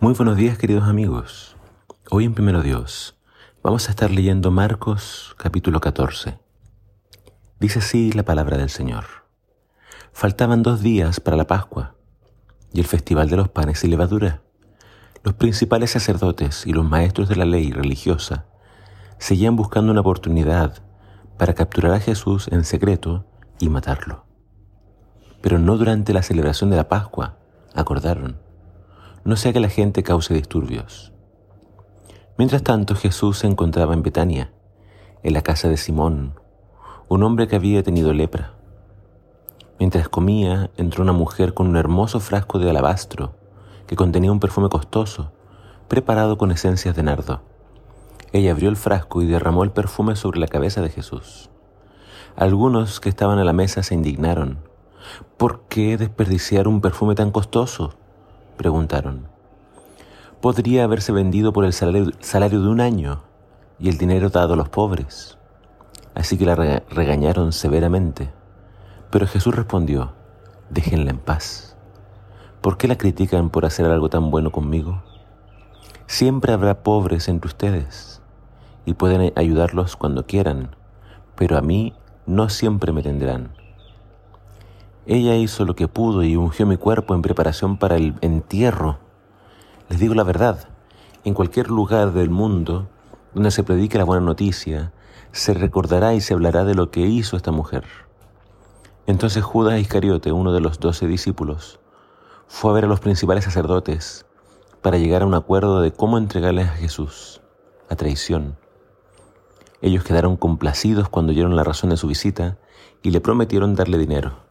Muy buenos días queridos amigos. Hoy en Primero Dios vamos a estar leyendo Marcos capítulo 14. Dice así la palabra del Señor. Faltaban dos días para la Pascua y el festival de los panes y levadura. Los principales sacerdotes y los maestros de la ley religiosa seguían buscando una oportunidad para capturar a Jesús en secreto y matarlo. Pero no durante la celebración de la Pascua, acordaron no sea que la gente cause disturbios. Mientras tanto, Jesús se encontraba en Betania, en la casa de Simón, un hombre que había tenido lepra. Mientras comía, entró una mujer con un hermoso frasco de alabastro que contenía un perfume costoso, preparado con esencias de nardo. Ella abrió el frasco y derramó el perfume sobre la cabeza de Jesús. Algunos que estaban a la mesa se indignaron. ¿Por qué desperdiciar un perfume tan costoso? Preguntaron. Podría haberse vendido por el salario, de un año y el dinero dado a los pobres. Así que la regañaron severamente. Pero Jesús respondió, déjenla en paz. ¿Por qué la critican por hacer algo tan bueno conmigo? Siempre habrá pobres entre ustedes y pueden ayudarlos cuando quieran, pero a mí no siempre me tendrán. Ella hizo lo que pudo y ungió mi cuerpo en preparación para el entierro. Les digo la verdad, en cualquier lugar del mundo donde se predique la buena noticia, se recordará y se hablará de lo que hizo esta mujer. Entonces Judas Iscariote, uno de los doce discípulos, fue a ver a los principales sacerdotes para llegar a un acuerdo de cómo entregarles a Jesús, a traición. Ellos quedaron complacidos cuando oyeron la razón de su visita y le prometieron darle dinero.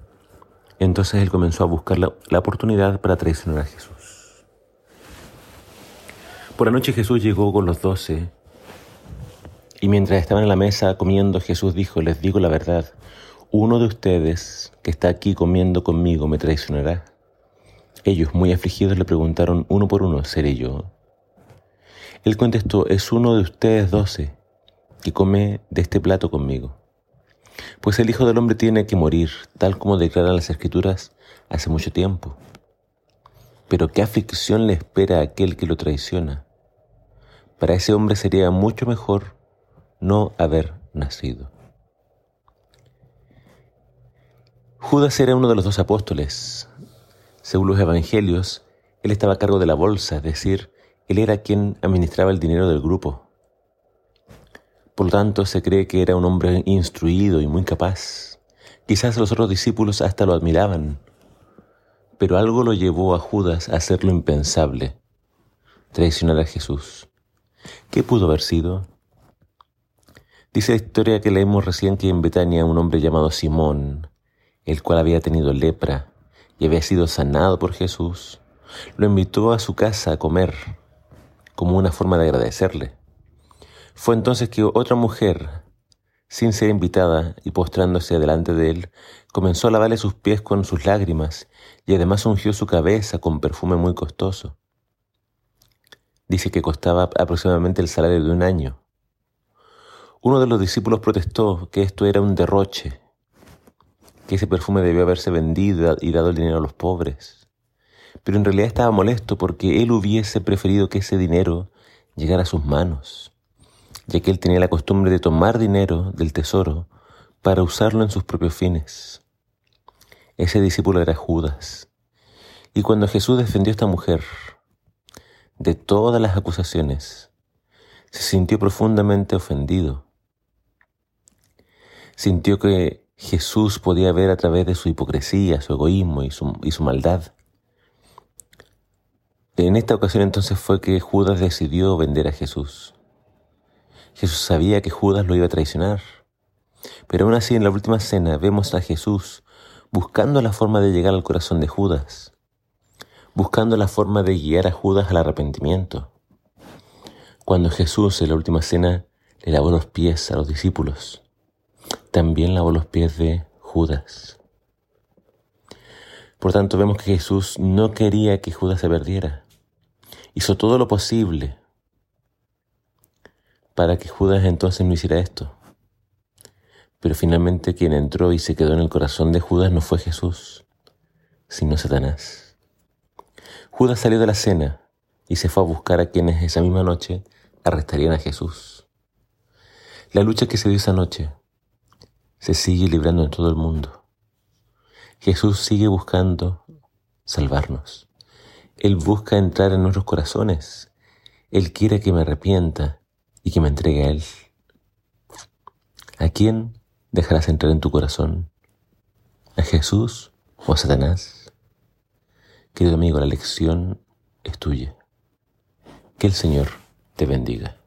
Entonces él comenzó a buscar la, oportunidad para traicionar a Jesús. Por la noche Jesús llegó con los doce y mientras estaban en la mesa comiendo, Jesús dijo, les digo la verdad, uno de ustedes que está aquí comiendo conmigo me traicionará. Ellos, muy afligidos, le preguntaron uno por uno, ¿seré yo? Él contestó, es uno de ustedes doce que come de este plato conmigo. Pues el Hijo del Hombre tiene que morir, tal como declaran las Escrituras hace mucho tiempo. Pero qué aflicción le espera a aquel que lo traiciona. Para ese hombre sería mucho mejor no haber nacido. Judas era uno de los dos apóstoles. Según los evangelios, él estaba a cargo de la bolsa, es decir, él era quien administraba el dinero del grupo. Por lo tanto, se cree que era un hombre instruido y muy capaz. Quizás los otros discípulos hasta lo admiraban. Pero algo lo llevó a Judas a hacer lo impensable, traicionar a Jesús. ¿Qué pudo haber sido? Dice la historia que leemos recién que en Betania un hombre llamado Simón, el cual había tenido lepra y había sido sanado por Jesús, lo invitó a su casa a comer como una forma de agradecerle. Fue entonces que otra mujer, sin ser invitada y postrándose delante de él, comenzó a lavarle sus pies con sus lágrimas y además ungió su cabeza con perfume muy costoso. Dice que costaba aproximadamente el salario de un año. Uno de los discípulos protestó que esto era un derroche, que ese perfume debió haberse vendido y dado el dinero a los pobres. Pero en realidad estaba molesto porque él hubiese preferido que ese dinero llegara a sus manos ya que él tenía la costumbre de tomar dinero del tesoro para usarlo en sus propios fines. Ese discípulo era Judas. Y cuando Jesús defendió a esta mujer de todas las acusaciones, se sintió profundamente ofendido. Sintió que Jesús podía ver a través de su hipocresía, su egoísmo y su, y su maldad. En esta ocasión entonces fue que Judas decidió vender a Jesús. Jesús sabía que Judas lo iba a traicionar. Pero aún así en la última cena vemos a Jesús buscando la forma de llegar al corazón de Judas, buscando la forma de guiar a Judas al arrepentimiento. Cuando Jesús en la última cena le lavó los pies a los discípulos, también lavó los pies de Judas. Por tanto, vemos que Jesús no quería que Judas se perdiera. Hizo todo lo posible para que Judas entonces no hiciera esto. Pero finalmente quien entró y se quedó en el corazón de Judas no fue Jesús, sino Satanás. Judas salió de la cena y se fue a buscar a quienes esa misma noche arrestarían a Jesús. La lucha que se dio esa noche se sigue librando en todo el mundo. Jesús sigue buscando salvarnos. Él busca entrar en nuestros corazones. Él quiere que me arrepienta y que me entregue a Él. ¿A quién dejarás entrar en tu corazón? ¿A Jesús o a Satanás? Querido amigo, la lección es tuya. Que el Señor te bendiga.